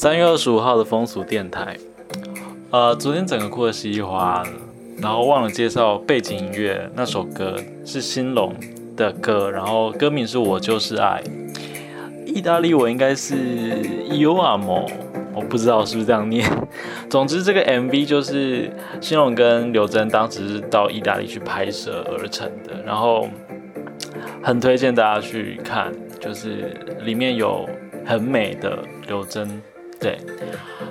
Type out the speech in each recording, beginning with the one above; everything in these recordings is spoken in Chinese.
三月二十五号的风俗电台，呃，昨天整个哭的稀里哗啦，然后忘了介绍背景音乐，那首歌是新龙的歌，然后歌名是我就是爱，意大利文应该是 you are me，我不知道是不是这样念。总之，这个 MV 就是新龙跟刘真当时是到意大利去拍摄而成的，然后很推荐大家去看，就是里面有很美的刘真。对，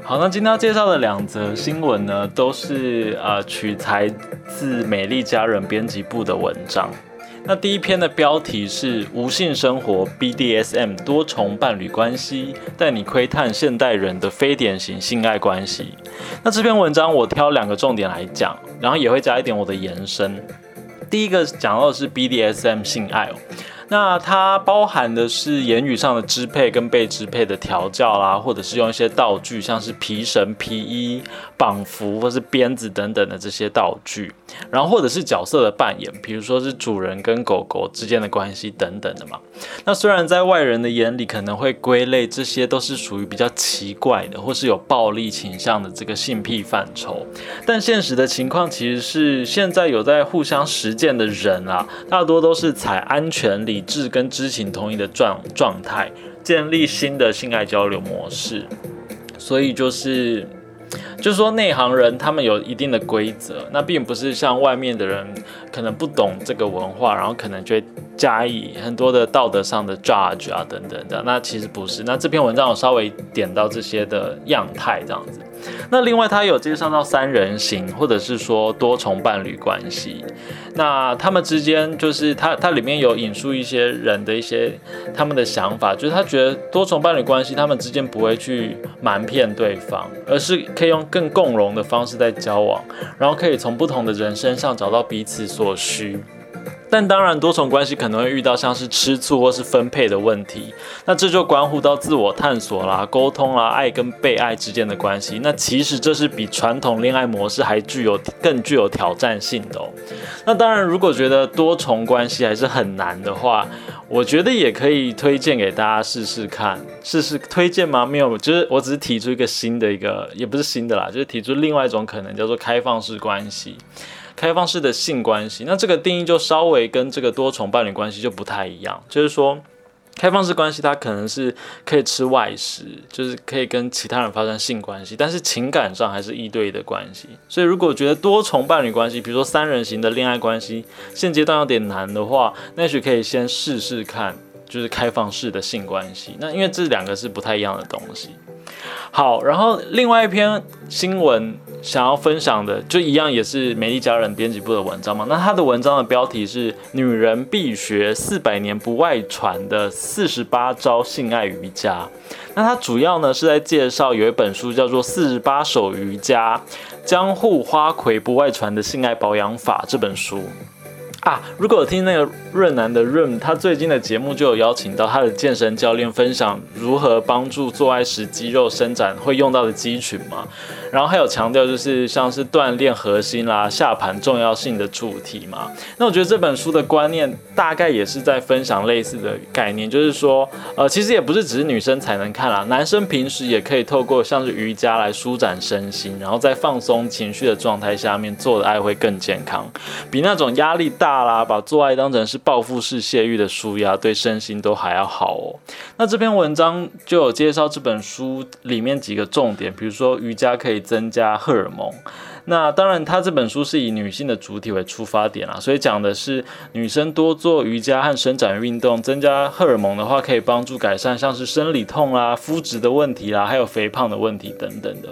好，那今天要介绍的两则新闻呢，都是呃取材自美丽佳人编辑部的文章。那第一篇的标题是“无性生活 BDSM 多重伴侣关系，带你窥探现代人的非典型性爱关系”。那这篇文章我挑两个重点来讲，然后也会加一点我的延伸。第一个讲到的是 BDSM 性爱哦。那它包含的是言语上的支配跟被支配的调教啦，或者是用一些道具，像是皮绳、皮衣、绑缚或是鞭子等等的这些道具，然后或者是角色的扮演，比如说是主人跟狗狗之间的关系等等的嘛。那虽然在外人的眼里可能会归类这些都是属于比较奇怪的，或是有暴力倾向的这个性癖范畴，但现实的情况其实是现在有在互相实践的人啊，大多都是采安全理。理智跟知情同意的状状态，建立新的性爱交流模式，所以就是，就是说内行人他们有一定的规则，那并不是像外面的人可能不懂这个文化，然后可能就会加以很多的道德上的 judge 啊等等的，那其实不是。那这篇文章我稍微点到这些的样态这样子。那另外，他有介绍到三人行，或者是说多重伴侣关系。那他们之间，就是他他里面有引述一些人的一些他们的想法，就是他觉得多重伴侣关系，他们之间不会去瞒骗对方，而是可以用更共荣的方式在交往，然后可以从不同的人身上找到彼此所需。但当然，多重关系可能会遇到像是吃醋或是分配的问题，那这就关乎到自我探索啦、沟通啦、爱跟被爱之间的关系。那其实这是比传统恋爱模式还具有更具有挑战性的哦。那当然，如果觉得多重关系还是很难的话，我觉得也可以推荐给大家试试看。试试推荐吗？没有，就是我只是提出一个新的一个，也不是新的啦，就是提出另外一种可能，叫做开放式关系。开放式的性关系，那这个定义就稍微会跟这个多重伴侣关系就不太一样。就是说，开放式关系它可能是可以吃外食，就是可以跟其他人发生性关系，但是情感上还是一对一的关系。所以，如果觉得多重伴侣关系，比如说三人行的恋爱关系，现阶段有点难的话，那许可以先试试看，就是开放式的性关系。那因为这两个是不太一样的东西。好，然后另外一篇新闻想要分享的，就一样也是美丽佳人编辑部的文章嘛。那他的文章的标题是“女人必学四百年不外传的四十八招性爱瑜伽”。那它主要呢是在介绍有一本书叫做《四十八首瑜伽江户花魁不外传的性爱保养法》这本书。啊，如果有听那个润南的润，他最近的节目就有邀请到他的健身教练分享如何帮助做爱时肌肉伸展会用到的肌群嘛。然后还有强调就是像是锻炼核心啦、下盘重要性的主题嘛。那我觉得这本书的观念大概也是在分享类似的概念，就是说，呃，其实也不是只是女生才能看啦，男生平时也可以透过像是瑜伽来舒展身心，然后在放松情绪的状态下面做的爱会更健康，比那种压力大大啦，把做爱当成是报复式泄欲的舒压，对身心都还要好哦。那这篇文章就有介绍这本书里面几个重点，比如说瑜伽可以。增加荷尔蒙，那当然，他这本书是以女性的主体为出发点啊，所以讲的是女生多做瑜伽和伸展运动，增加荷尔蒙的话，可以帮助改善像是生理痛啦、肤质的问题啦，还有肥胖的问题等等的。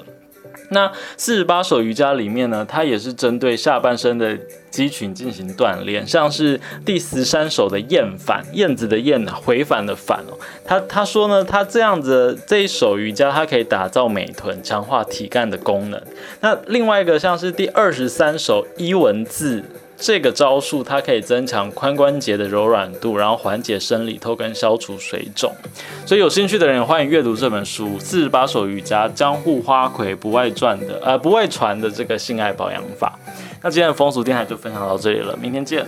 那四十八首瑜伽里面呢，它也是针对下半身的肌群进行锻炼，像是第十三首的燕反，燕子的燕，回返的返哦。他他说呢，他这样子这一首瑜伽，它可以打造美臀，强化体干的功能。那另外一个像是第二十三首一文字。这个招数它可以增强髋关节的柔软度，然后缓解生理痛跟消除水肿。所以有兴趣的人欢迎阅读这本书《四十八首瑜伽江户花魁不外传的呃不外传的这个性爱保养法》。那今天的风俗电台就分享到这里了，明天见。